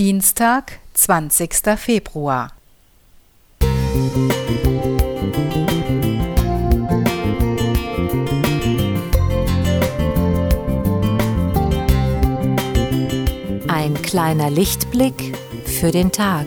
Dienstag, 20. Februar. Ein kleiner Lichtblick für den Tag.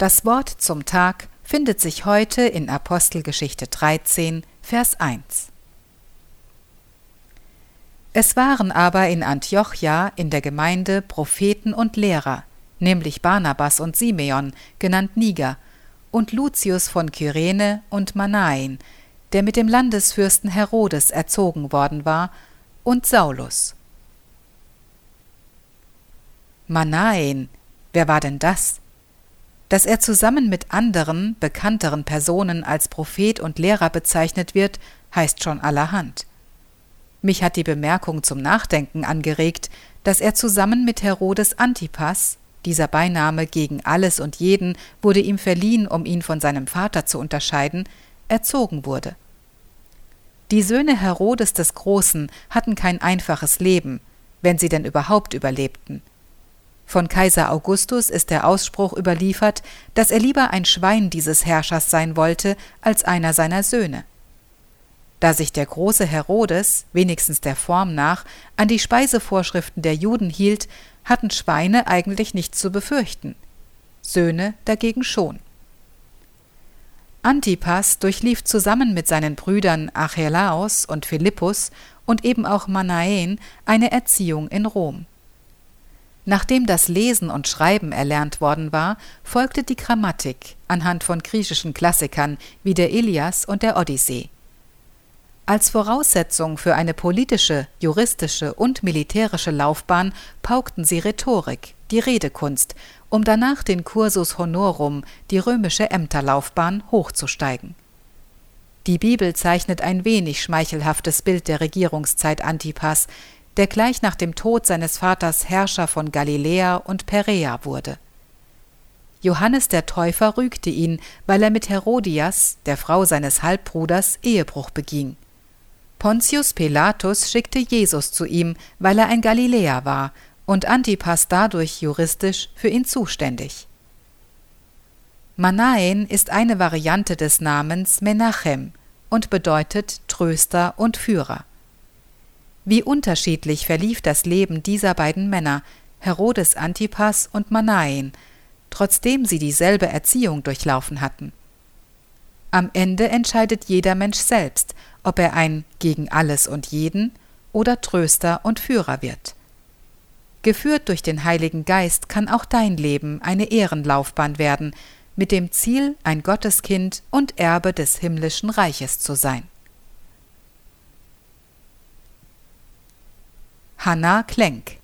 Das Wort zum Tag findet sich heute in Apostelgeschichte 13, Vers 1. Es waren aber in Antiochia in der Gemeinde Propheten und Lehrer, nämlich Barnabas und Simeon, genannt Niger, und Lucius von Kyrene und Manaen, der mit dem Landesfürsten Herodes erzogen worden war, und Saulus. Manaen, wer war denn das? Dass er zusammen mit anderen, bekannteren Personen als Prophet und Lehrer bezeichnet wird, heißt schon allerhand. Mich hat die Bemerkung zum Nachdenken angeregt, dass er zusammen mit Herodes Antipas, dieser Beiname gegen alles und jeden wurde ihm verliehen, um ihn von seinem Vater zu unterscheiden, erzogen wurde. Die Söhne Herodes des Großen hatten kein einfaches Leben, wenn sie denn überhaupt überlebten. Von Kaiser Augustus ist der Ausspruch überliefert, dass er lieber ein Schwein dieses Herrschers sein wollte als einer seiner Söhne. Da sich der große Herodes, wenigstens der Form nach, an die Speisevorschriften der Juden hielt, hatten Schweine eigentlich nichts zu befürchten. Söhne dagegen schon. Antipas durchlief zusammen mit seinen Brüdern Archelaos und Philippus und eben auch Manaen eine Erziehung in Rom. Nachdem das Lesen und Schreiben erlernt worden war, folgte die Grammatik anhand von griechischen Klassikern wie der Ilias und der Odyssee. Als Voraussetzung für eine politische, juristische und militärische Laufbahn paukten sie Rhetorik, die Redekunst, um danach den Cursus Honorum, die römische Ämterlaufbahn, hochzusteigen. Die Bibel zeichnet ein wenig schmeichelhaftes Bild der Regierungszeit Antipas, der gleich nach dem Tod seines Vaters Herrscher von Galiläa und Perea wurde. Johannes der Täufer rügte ihn, weil er mit Herodias, der Frau seines Halbbruders, Ehebruch beging. Pontius Pilatus schickte Jesus zu ihm, weil er ein Galiläer war und Antipas dadurch juristisch für ihn zuständig. Manaen ist eine Variante des Namens Menachem und bedeutet Tröster und Führer. Wie unterschiedlich verlief das Leben dieser beiden Männer, Herodes Antipas und Manaen, trotzdem sie dieselbe Erziehung durchlaufen hatten. Am Ende entscheidet jeder Mensch selbst, ob er ein gegen alles und jeden oder Tröster und Führer wird. Geführt durch den Heiligen Geist kann auch dein Leben eine Ehrenlaufbahn werden, mit dem Ziel, ein Gotteskind und Erbe des himmlischen Reiches zu sein. Hanna Klenk